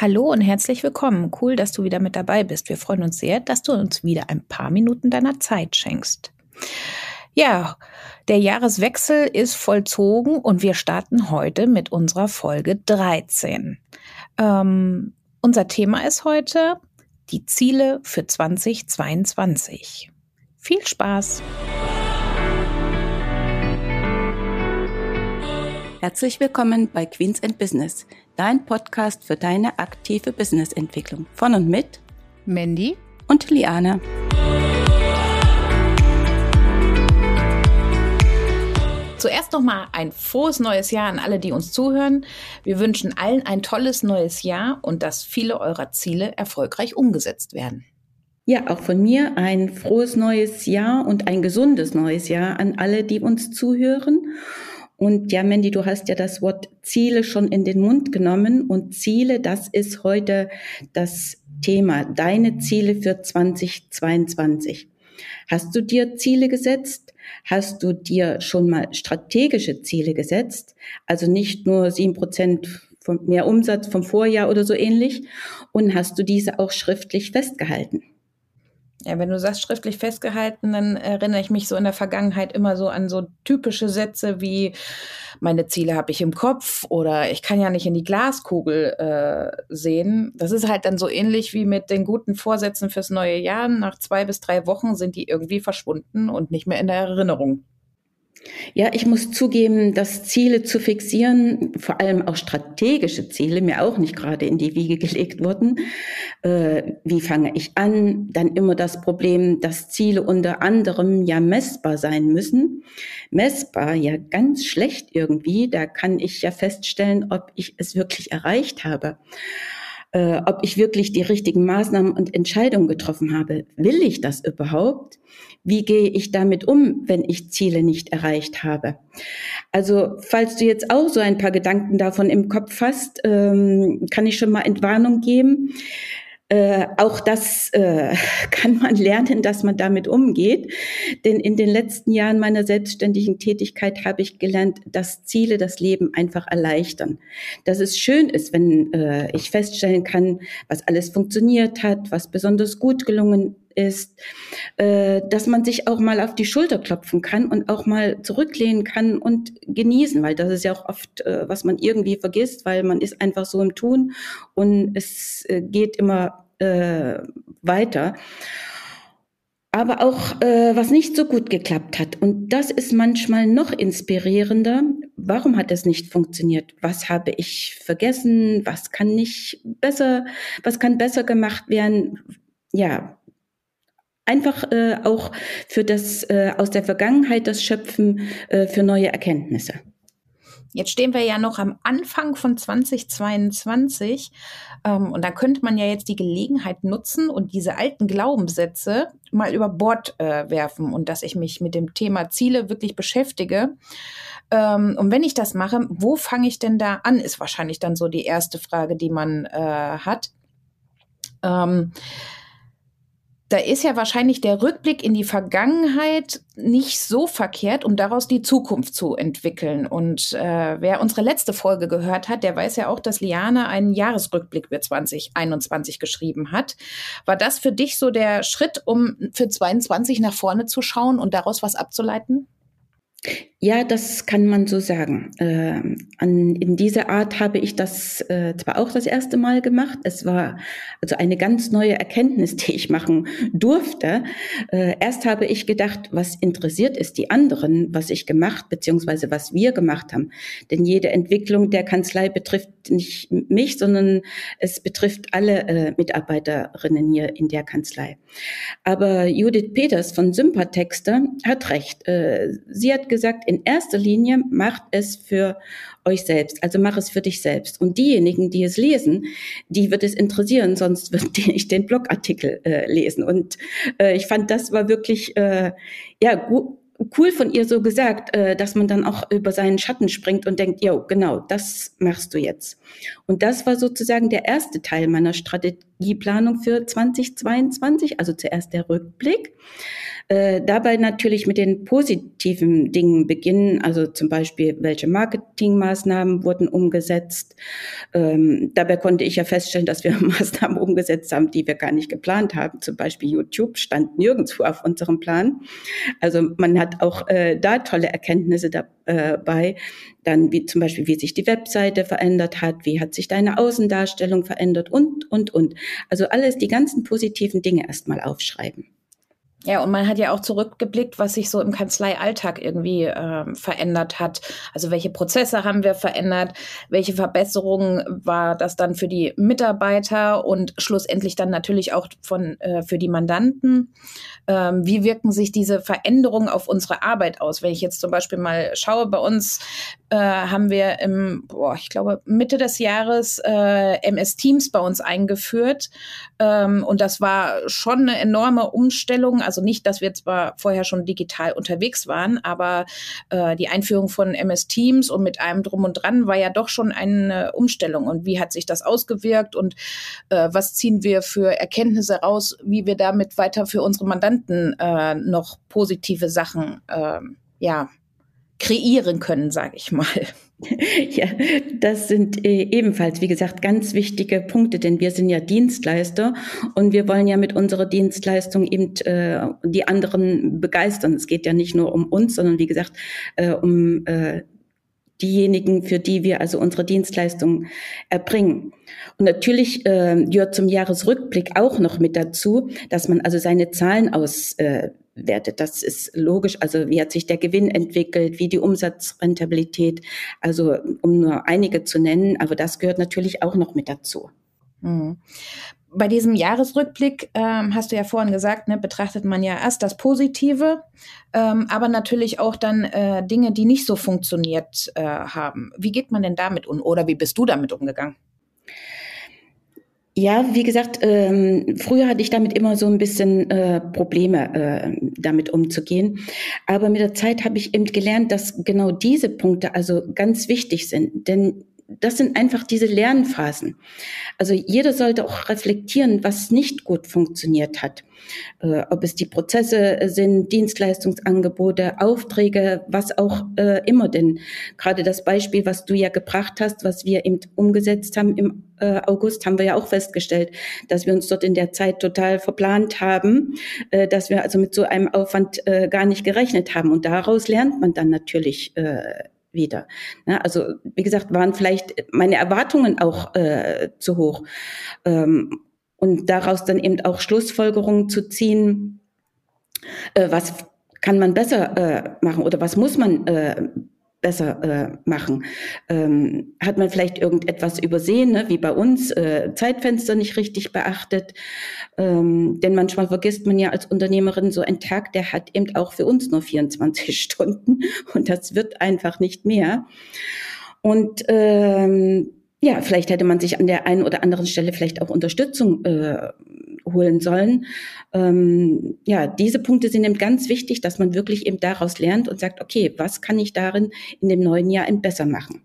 Hallo und herzlich willkommen. Cool, dass du wieder mit dabei bist. Wir freuen uns sehr, dass du uns wieder ein paar Minuten deiner Zeit schenkst. Ja, der Jahreswechsel ist vollzogen und wir starten heute mit unserer Folge 13. Ähm, unser Thema ist heute die Ziele für 2022. Viel Spaß! Herzlich willkommen bei Queens and Business, dein Podcast für deine aktive Businessentwicklung. Von und mit Mandy und Liane. Zuerst nochmal ein frohes neues Jahr an alle, die uns zuhören. Wir wünschen allen ein tolles neues Jahr und dass viele eurer Ziele erfolgreich umgesetzt werden. Ja, auch von mir ein frohes neues Jahr und ein gesundes neues Jahr an alle, die uns zuhören. Und ja, Mandy, du hast ja das Wort Ziele schon in den Mund genommen. Und Ziele, das ist heute das Thema. Deine Ziele für 2022. Hast du dir Ziele gesetzt? Hast du dir schon mal strategische Ziele gesetzt? Also nicht nur sieben Prozent mehr Umsatz vom Vorjahr oder so ähnlich. Und hast du diese auch schriftlich festgehalten? Ja, wenn du sagst schriftlich festgehalten, dann erinnere ich mich so in der Vergangenheit immer so an so typische Sätze wie meine Ziele habe ich im Kopf oder ich kann ja nicht in die Glaskugel äh, sehen. Das ist halt dann so ähnlich wie mit den guten Vorsätzen fürs neue Jahr. Nach zwei bis drei Wochen sind die irgendwie verschwunden und nicht mehr in der Erinnerung. Ja, ich muss zugeben, dass Ziele zu fixieren, vor allem auch strategische Ziele, mir auch nicht gerade in die Wiege gelegt wurden. Äh, wie fange ich an? Dann immer das Problem, dass Ziele unter anderem ja messbar sein müssen. Messbar ja ganz schlecht irgendwie. Da kann ich ja feststellen, ob ich es wirklich erreicht habe äh, ob ich wirklich die richtigen Maßnahmen und Entscheidungen getroffen habe. Will ich das überhaupt? Wie gehe ich damit um, wenn ich Ziele nicht erreicht habe? Also, falls du jetzt auch so ein paar Gedanken davon im Kopf hast, ähm, kann ich schon mal Entwarnung geben. Äh, auch das äh, kann man lernen, dass man damit umgeht. Denn in den letzten Jahren meiner selbstständigen Tätigkeit habe ich gelernt, dass Ziele das Leben einfach erleichtern. Dass es schön ist, wenn äh, ich feststellen kann, was alles funktioniert hat, was besonders gut gelungen ist, äh, dass man sich auch mal auf die Schulter klopfen kann und auch mal zurücklehnen kann und genießen, weil das ist ja auch oft, äh, was man irgendwie vergisst, weil man ist einfach so im Tun und es äh, geht immer äh, weiter. Aber auch, äh, was nicht so gut geklappt hat. Und das ist manchmal noch inspirierender. Warum hat es nicht funktioniert? Was habe ich vergessen? Was kann nicht besser, was kann besser gemacht werden? Ja, einfach äh, auch für das äh, aus der Vergangenheit das Schöpfen äh, für neue Erkenntnisse. Jetzt stehen wir ja noch am Anfang von 2022 ähm, und da könnte man ja jetzt die Gelegenheit nutzen und diese alten Glaubenssätze mal über Bord äh, werfen und dass ich mich mit dem Thema Ziele wirklich beschäftige. Ähm, und wenn ich das mache, wo fange ich denn da an, ist wahrscheinlich dann so die erste Frage, die man äh, hat. Ähm, da ist ja wahrscheinlich der Rückblick in die Vergangenheit nicht so verkehrt, um daraus die Zukunft zu entwickeln. Und äh, wer unsere letzte Folge gehört hat, der weiß ja auch, dass Liane einen Jahresrückblick für 2021 geschrieben hat. War das für dich so der Schritt, um für 22 nach vorne zu schauen und daraus was abzuleiten? Ja, das kann man so sagen. Äh, an, in dieser Art habe ich das äh, zwar auch das erste Mal gemacht. Es war also eine ganz neue Erkenntnis, die ich machen durfte. Äh, erst habe ich gedacht, was interessiert ist die anderen, was ich gemacht beziehungsweise was wir gemacht haben. Denn jede Entwicklung der Kanzlei betrifft nicht mich, sondern es betrifft alle äh, Mitarbeiterinnen hier in der Kanzlei. Aber Judith Peters von Sympathexter hat recht. Äh, sie hat gesagt, in erster Linie macht es für euch selbst, also mach es für dich selbst. Und diejenigen, die es lesen, die wird es interessieren, sonst wird nicht den Blogartikel äh, lesen. Und äh, ich fand, das war wirklich äh, ja cool von ihr so gesagt, äh, dass man dann auch über seinen Schatten springt und denkt, jo, genau, das machst du jetzt. Und das war sozusagen der erste Teil meiner Strategie Strategieplanung für 2022, also zuerst der Rückblick. Äh, dabei natürlich mit den positiven Dingen beginnen, also zum Beispiel, welche Marketingmaßnahmen wurden umgesetzt. Ähm, dabei konnte ich ja feststellen, dass wir Maßnahmen umgesetzt haben, die wir gar nicht geplant haben. Zum Beispiel YouTube stand nirgendwo auf unserem Plan. Also man hat auch äh, da tolle Erkenntnisse dabei. Dann wie zum Beispiel, wie sich die Webseite verändert hat, wie hat sich deine Außendarstellung verändert und, und, und. Also alles, die ganzen positiven Dinge erstmal aufschreiben. Ja, und man hat ja auch zurückgeblickt, was sich so im Kanzleialltag irgendwie äh, verändert hat. Also welche Prozesse haben wir verändert, welche Verbesserungen war das dann für die Mitarbeiter und schlussendlich dann natürlich auch von, äh, für die Mandanten. Ähm, wie wirken sich diese Veränderungen auf unsere Arbeit aus? Wenn ich jetzt zum Beispiel mal schaue, bei uns äh, haben wir im, boah, ich glaube, Mitte des Jahres äh, MS Teams bei uns eingeführt. Ähm, und das war schon eine enorme Umstellung. Also nicht, dass wir zwar vorher schon digital unterwegs waren, aber äh, die Einführung von MS Teams und mit einem drum und dran war ja doch schon eine Umstellung. Und wie hat sich das ausgewirkt und äh, was ziehen wir für Erkenntnisse raus, wie wir damit weiter für unsere Mandanten äh, noch positive Sachen äh, ja, kreieren können, sage ich mal. Ja, das sind äh, ebenfalls, wie gesagt, ganz wichtige Punkte, denn wir sind ja Dienstleister und wir wollen ja mit unserer Dienstleistung eben äh, die anderen begeistern. Es geht ja nicht nur um uns, sondern wie gesagt, äh, um äh, diejenigen, für die wir also unsere Dienstleistung erbringen. Und natürlich äh, gehört zum Jahresrückblick auch noch mit dazu, dass man also seine Zahlen aus äh, wertet. Das ist logisch. Also wie hat sich der Gewinn entwickelt, wie die Umsatzrentabilität, also um nur einige zu nennen, aber das gehört natürlich auch noch mit dazu. Mhm. Bei diesem Jahresrückblick ähm, hast du ja vorhin gesagt, ne, betrachtet man ja erst das Positive, ähm, aber natürlich auch dann äh, Dinge, die nicht so funktioniert äh, haben. Wie geht man denn damit um oder wie bist du damit umgegangen? Ja, wie gesagt, ähm, früher hatte ich damit immer so ein bisschen äh, Probleme, äh, damit umzugehen. Aber mit der Zeit habe ich eben gelernt, dass genau diese Punkte also ganz wichtig sind. Denn das sind einfach diese Lernphasen. Also jeder sollte auch reflektieren, was nicht gut funktioniert hat. Äh, ob es die Prozesse sind, Dienstleistungsangebote, Aufträge, was auch äh, immer. Denn gerade das Beispiel, was du ja gebracht hast, was wir eben umgesetzt haben im äh, August, haben wir ja auch festgestellt, dass wir uns dort in der Zeit total verplant haben, äh, dass wir also mit so einem Aufwand äh, gar nicht gerechnet haben. Und daraus lernt man dann natürlich äh, wieder. Ne? Also wie gesagt, waren vielleicht meine Erwartungen auch äh, zu hoch. Ähm, und daraus dann eben auch Schlussfolgerungen zu ziehen, äh, was kann man besser äh, machen oder was muss man äh, besser äh, machen. Ähm, hat man vielleicht irgendetwas übersehen, ne? wie bei uns, äh, Zeitfenster nicht richtig beachtet. Ähm, denn manchmal vergisst man ja als Unternehmerin so ein Tag, der hat eben auch für uns nur 24 Stunden und das wird einfach nicht mehr. Und ähm, ja, vielleicht hätte man sich an der einen oder anderen Stelle vielleicht auch Unterstützung äh, holen sollen. Ähm, ja, diese Punkte sind eben ganz wichtig, dass man wirklich eben daraus lernt und sagt, okay, was kann ich darin in dem neuen Jahr eben besser machen?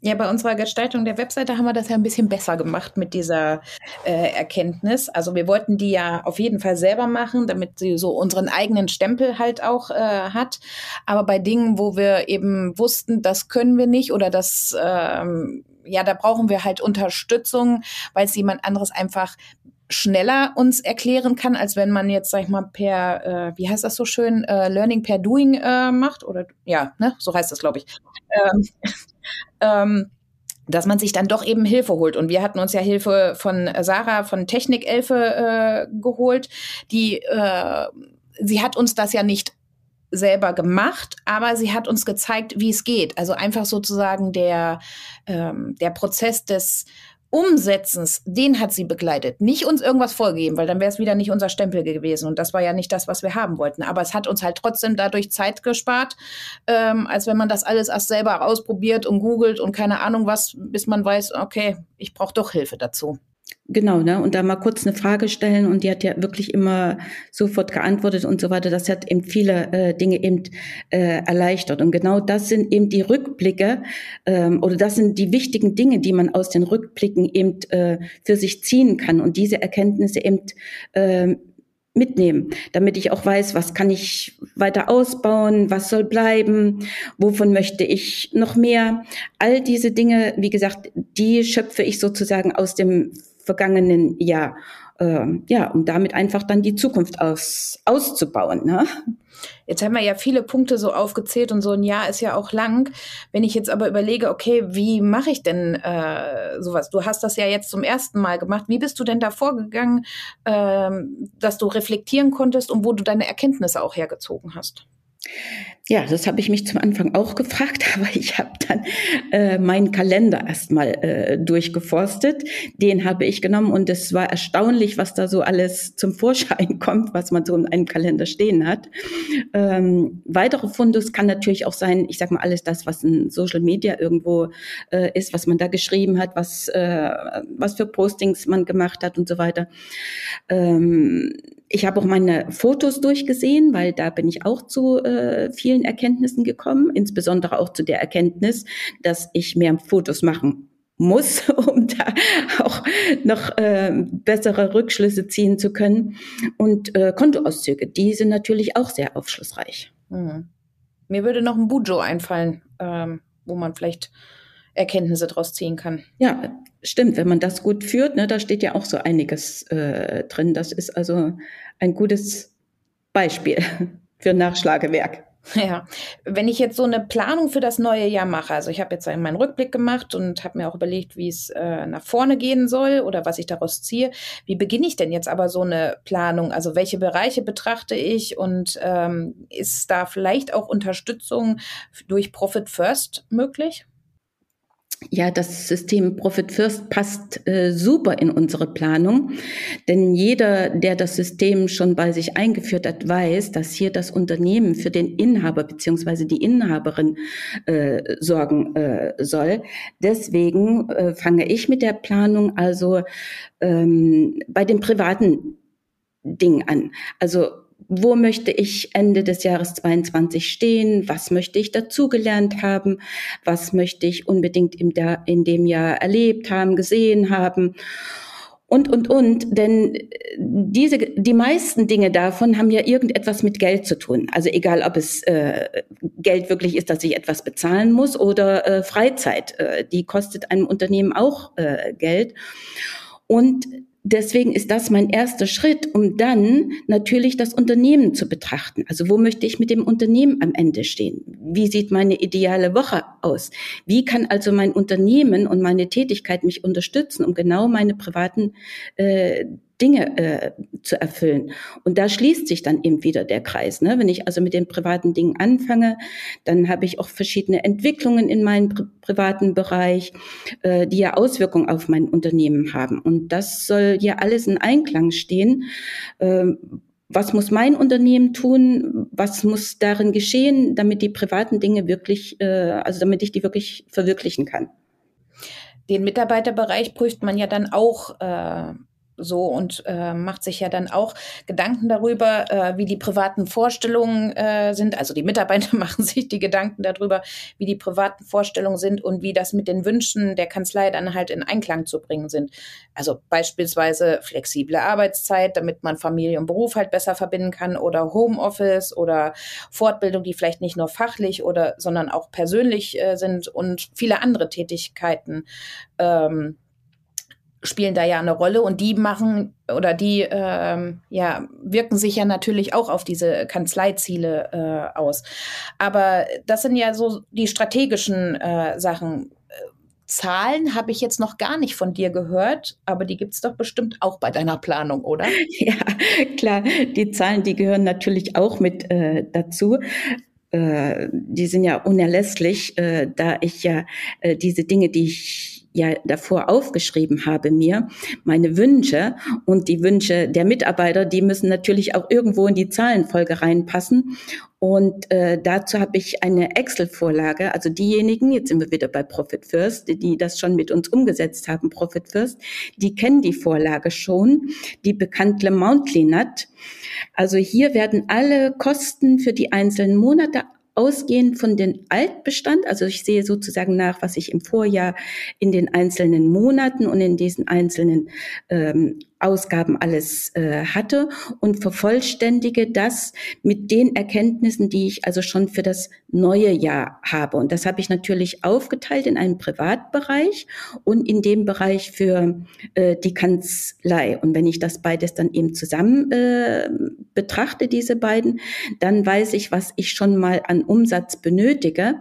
Ja, bei unserer Gestaltung der Webseite haben wir das ja ein bisschen besser gemacht mit dieser äh, Erkenntnis. Also wir wollten die ja auf jeden Fall selber machen, damit sie so unseren eigenen Stempel halt auch äh, hat. Aber bei Dingen, wo wir eben wussten, das können wir nicht oder das, ähm, ja, da brauchen wir halt Unterstützung, weil es jemand anderes einfach schneller uns erklären kann, als wenn man jetzt, sag ich mal, per, äh, wie heißt das so schön, äh, Learning per Doing äh, macht. Oder ja, ne, so heißt das, glaube ich. Ähm, ähm, dass man sich dann doch eben Hilfe holt. Und wir hatten uns ja Hilfe von Sarah von Technikelfe äh, geholt, die äh, sie hat uns das ja nicht selber gemacht, aber sie hat uns gezeigt, wie es geht. Also einfach sozusagen der, ähm, der Prozess des Umsetzens, den hat sie begleitet. Nicht uns irgendwas vorgegeben, weil dann wäre es wieder nicht unser Stempel gewesen. Und das war ja nicht das, was wir haben wollten. Aber es hat uns halt trotzdem dadurch Zeit gespart, ähm, als wenn man das alles erst selber ausprobiert und googelt und keine Ahnung was, bis man weiß, okay, ich brauche doch Hilfe dazu. Genau, ne? Und da mal kurz eine Frage stellen und die hat ja wirklich immer sofort geantwortet und so weiter. Das hat eben viele äh, Dinge eben äh, erleichtert. Und genau das sind eben die Rückblicke ähm, oder das sind die wichtigen Dinge, die man aus den Rückblicken eben äh, für sich ziehen kann und diese Erkenntnisse eben äh, mitnehmen, damit ich auch weiß, was kann ich weiter ausbauen, was soll bleiben, wovon möchte ich noch mehr. All diese Dinge, wie gesagt, die schöpfe ich sozusagen aus dem vergangenen Jahr. Äh, ja, um damit einfach dann die Zukunft aus, auszubauen. Ne? Jetzt haben wir ja viele Punkte so aufgezählt und so ein Jahr ist ja auch lang. Wenn ich jetzt aber überlege, okay, wie mache ich denn äh, sowas? Du hast das ja jetzt zum ersten Mal gemacht. Wie bist du denn da vorgegangen, äh, dass du reflektieren konntest und wo du deine Erkenntnisse auch hergezogen hast? Ja, das habe ich mich zum Anfang auch gefragt, aber ich habe dann äh, meinen Kalender erstmal äh, durchgeforstet. Den habe ich genommen und es war erstaunlich, was da so alles zum Vorschein kommt, was man so in einem Kalender stehen hat. Ähm, weitere Fundus kann natürlich auch sein, ich sage mal alles das, was in Social Media irgendwo äh, ist, was man da geschrieben hat, was äh, was für Postings man gemacht hat und so weiter. Ähm, ich habe auch meine Fotos durchgesehen, weil da bin ich auch zu äh, vielen Erkenntnissen gekommen, insbesondere auch zu der Erkenntnis, dass ich mehr Fotos machen muss, um da auch noch äh, bessere Rückschlüsse ziehen zu können. Und äh, Kontoauszüge, die sind natürlich auch sehr aufschlussreich. Mhm. Mir würde noch ein Bujo einfallen, ähm, wo man vielleicht Erkenntnisse daraus ziehen kann. Ja, stimmt. Wenn man das gut führt, ne, da steht ja auch so einiges äh, drin. Das ist also ein gutes Beispiel für Nachschlagewerk. Ja, wenn ich jetzt so eine Planung für das neue Jahr mache, also ich habe jetzt meinen Rückblick gemacht und habe mir auch überlegt, wie es äh, nach vorne gehen soll oder was ich daraus ziehe. Wie beginne ich denn jetzt aber so eine Planung? Also welche Bereiche betrachte ich und ähm, ist da vielleicht auch Unterstützung durch Profit First möglich? Ja, das System Profit First passt äh, super in unsere Planung, denn jeder, der das System schon bei sich eingeführt hat, weiß, dass hier das Unternehmen für den Inhaber beziehungsweise die Inhaberin äh, sorgen äh, soll. Deswegen äh, fange ich mit der Planung also ähm, bei den privaten Dingen an. Also wo möchte ich Ende des Jahres 22 stehen, was möchte ich dazugelernt haben, was möchte ich unbedingt im, in dem Jahr erlebt haben, gesehen haben und, und, und. Denn diese, die meisten Dinge davon haben ja irgendetwas mit Geld zu tun. Also egal, ob es äh, Geld wirklich ist, dass ich etwas bezahlen muss oder äh, Freizeit. Äh, die kostet einem Unternehmen auch äh, Geld. Und deswegen ist das mein erster Schritt, um dann natürlich das Unternehmen zu betrachten. Also wo möchte ich mit dem Unternehmen am Ende stehen? Wie sieht meine ideale Woche aus? Wie kann also mein Unternehmen und meine Tätigkeit mich unterstützen, um genau meine privaten äh, Dinge äh, zu erfüllen. Und da schließt sich dann eben wieder der Kreis. Ne? Wenn ich also mit den privaten Dingen anfange, dann habe ich auch verschiedene Entwicklungen in meinem pri privaten Bereich, äh, die ja Auswirkungen auf mein Unternehmen haben. Und das soll ja alles in Einklang stehen. Äh, was muss mein Unternehmen tun? Was muss darin geschehen, damit die privaten Dinge wirklich, äh, also damit ich die wirklich verwirklichen kann? Den Mitarbeiterbereich prüft man ja dann auch äh, so und äh, macht sich ja dann auch Gedanken darüber, äh, wie die privaten Vorstellungen äh, sind. Also die Mitarbeiter machen sich die Gedanken darüber, wie die privaten Vorstellungen sind und wie das mit den Wünschen der Kanzlei dann halt in Einklang zu bringen sind. Also beispielsweise flexible Arbeitszeit, damit man Familie und Beruf halt besser verbinden kann oder Homeoffice oder Fortbildung, die vielleicht nicht nur fachlich oder sondern auch persönlich äh, sind und viele andere Tätigkeiten. Ähm, spielen da ja eine Rolle und die machen oder die ähm, ja wirken sich ja natürlich auch auf diese Kanzleiziele äh, aus. Aber das sind ja so die strategischen äh, Sachen. Zahlen habe ich jetzt noch gar nicht von dir gehört, aber die gibt es doch bestimmt auch bei deiner Planung, oder? Ja, klar. Die Zahlen, die gehören natürlich auch mit äh, dazu. Äh, die sind ja unerlässlich, äh, da ich ja äh, diese Dinge, die ich ja davor aufgeschrieben habe mir, meine Wünsche und die Wünsche der Mitarbeiter, die müssen natürlich auch irgendwo in die Zahlenfolge reinpassen. Und äh, dazu habe ich eine Excel-Vorlage. Also diejenigen, jetzt sind wir wieder bei Profit First, die das schon mit uns umgesetzt haben, Profit First, die kennen die Vorlage schon, die bekannte Mountly Nut. Also hier werden alle Kosten für die einzelnen Monate ausgehend von den Altbestand, also ich sehe sozusagen nach, was ich im Vorjahr in den einzelnen Monaten und in diesen einzelnen ähm, Ausgaben alles äh, hatte und vervollständige das mit den Erkenntnissen, die ich also schon für das neue Jahr habe. Und das habe ich natürlich aufgeteilt in einen Privatbereich und in dem Bereich für äh, die Kanzlei. Und wenn ich das beides dann eben zusammen äh, betrachte, diese beiden, dann weiß ich, was ich schon mal an Umsatz benötige,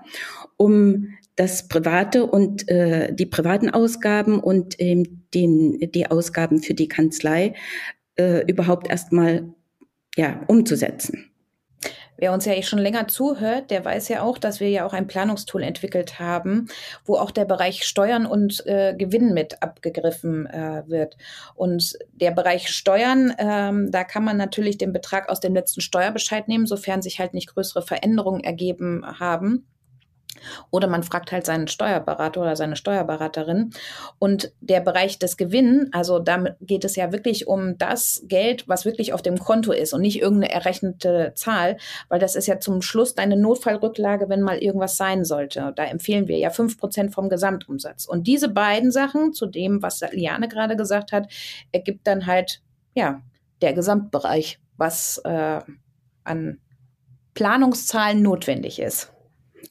um das private und äh, die privaten Ausgaben und ähm, den, die Ausgaben für die Kanzlei äh, überhaupt erstmal ja, umzusetzen. Wer uns ja eh schon länger zuhört, der weiß ja auch, dass wir ja auch ein Planungstool entwickelt haben, wo auch der Bereich Steuern und äh, Gewinn mit abgegriffen äh, wird. Und der Bereich Steuern, ähm, da kann man natürlich den Betrag aus dem letzten Steuerbescheid nehmen, sofern sich halt nicht größere Veränderungen ergeben haben. Oder man fragt halt seinen Steuerberater oder seine Steuerberaterin. Und der Bereich des Gewinns, also damit geht es ja wirklich um das Geld, was wirklich auf dem Konto ist und nicht irgendeine errechnete Zahl, weil das ist ja zum Schluss deine Notfallrücklage, wenn mal irgendwas sein sollte. Da empfehlen wir ja fünf Prozent vom Gesamtumsatz. Und diese beiden Sachen, zu dem, was Liane gerade gesagt hat, ergibt dann halt, ja, der Gesamtbereich, was äh, an Planungszahlen notwendig ist.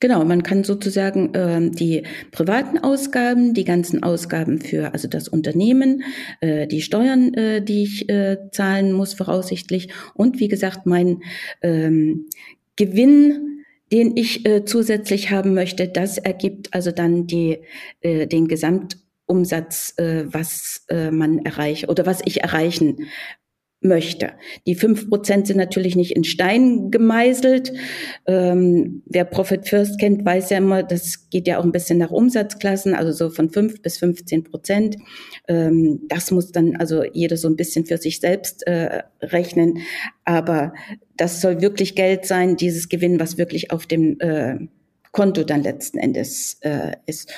Genau, man kann sozusagen äh, die privaten Ausgaben, die ganzen Ausgaben für also das Unternehmen, äh, die Steuern, äh, die ich äh, zahlen muss voraussichtlich und wie gesagt mein ähm, Gewinn, den ich äh, zusätzlich haben möchte, das ergibt also dann die äh, den Gesamtumsatz, äh, was äh, man erreicht oder was ich erreichen möchte. Die fünf Prozent sind natürlich nicht in Stein gemeißelt. Ähm, wer Profit First kennt, weiß ja immer, das geht ja auch ein bisschen nach Umsatzklassen, also so von fünf bis 15 Prozent. Ähm, das muss dann also jeder so ein bisschen für sich selbst äh, rechnen. Aber das soll wirklich Geld sein, dieses Gewinn, was wirklich auf dem äh, Konto dann letzten Endes äh, ist.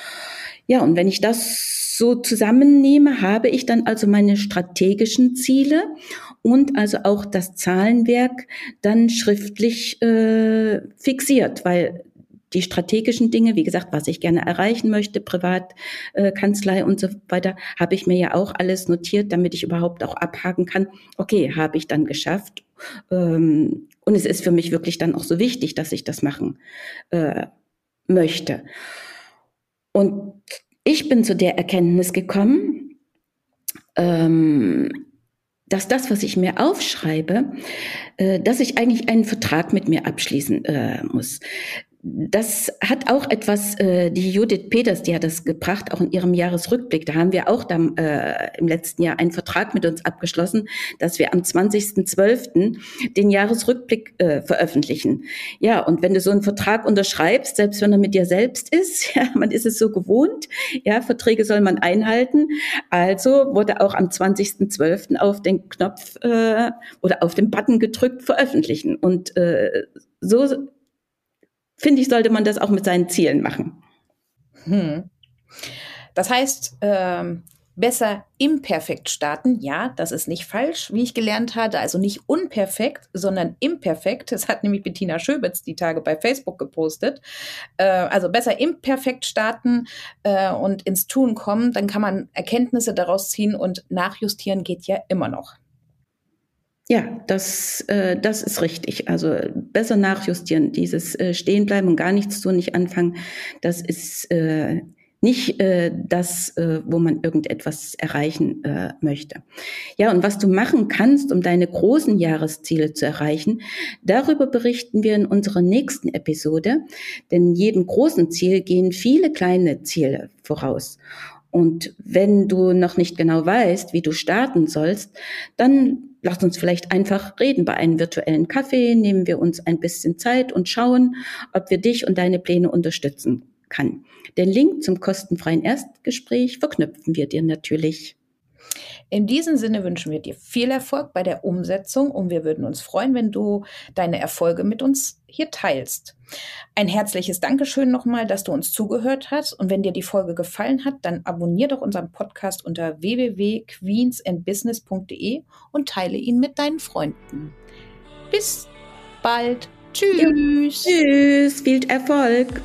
Ja, und wenn ich das so zusammennehme, habe ich dann also meine strategischen Ziele und also auch das Zahlenwerk dann schriftlich äh, fixiert, weil die strategischen Dinge, wie gesagt, was ich gerne erreichen möchte, Privatkanzlei äh, und so weiter, habe ich mir ja auch alles notiert, damit ich überhaupt auch abhaken kann. Okay, habe ich dann geschafft. Ähm, und es ist für mich wirklich dann auch so wichtig, dass ich das machen äh, möchte. Und ich bin zu der Erkenntnis gekommen, ähm, dass das, was ich mir aufschreibe, äh, dass ich eigentlich einen Vertrag mit mir abschließen äh, muss das hat auch etwas, äh, die Judith Peters, die hat das gebracht, auch in ihrem Jahresrückblick. Da haben wir auch dann, äh, im letzten Jahr einen Vertrag mit uns abgeschlossen, dass wir am 20.12. den Jahresrückblick äh, veröffentlichen. Ja, und wenn du so einen Vertrag unterschreibst, selbst wenn er mit dir selbst ist, ja, man ist es so gewohnt, ja, Verträge soll man einhalten. Also wurde auch am 20.12. auf den Knopf äh, oder auf den Button gedrückt, veröffentlichen. Und äh, so finde ich, sollte man das auch mit seinen Zielen machen. Hm. Das heißt, ähm, besser imperfekt starten. Ja, das ist nicht falsch, wie ich gelernt hatte. Also nicht unperfekt, sondern imperfekt. Das hat nämlich Bettina Schöbitz die Tage bei Facebook gepostet. Äh, also besser imperfekt starten äh, und ins Tun kommen. Dann kann man Erkenntnisse daraus ziehen und nachjustieren geht ja immer noch. Ja, das, äh, das ist richtig. Also besser nachjustieren, dieses äh, Stehenbleiben und gar nichts tun, nicht anfangen, das ist äh, nicht äh, das, äh, wo man irgendetwas erreichen äh, möchte. Ja, und was du machen kannst, um deine großen Jahresziele zu erreichen, darüber berichten wir in unserer nächsten Episode. Denn jedem großen Ziel gehen viele kleine Ziele voraus. Und wenn du noch nicht genau weißt, wie du starten sollst, dann lass uns vielleicht einfach reden bei einem virtuellen Kaffee, nehmen wir uns ein bisschen Zeit und schauen, ob wir dich und deine Pläne unterstützen kann. Den Link zum kostenfreien Erstgespräch verknüpfen wir dir natürlich. In diesem Sinne wünschen wir dir viel Erfolg bei der Umsetzung und wir würden uns freuen, wenn du deine Erfolge mit uns hier teilst. Ein herzliches Dankeschön nochmal, dass du uns zugehört hast und wenn dir die Folge gefallen hat, dann abonnier doch unseren Podcast unter www.queensandbusiness.de und teile ihn mit deinen Freunden. Bis bald. Tschüss. Tschüss. Viel Erfolg.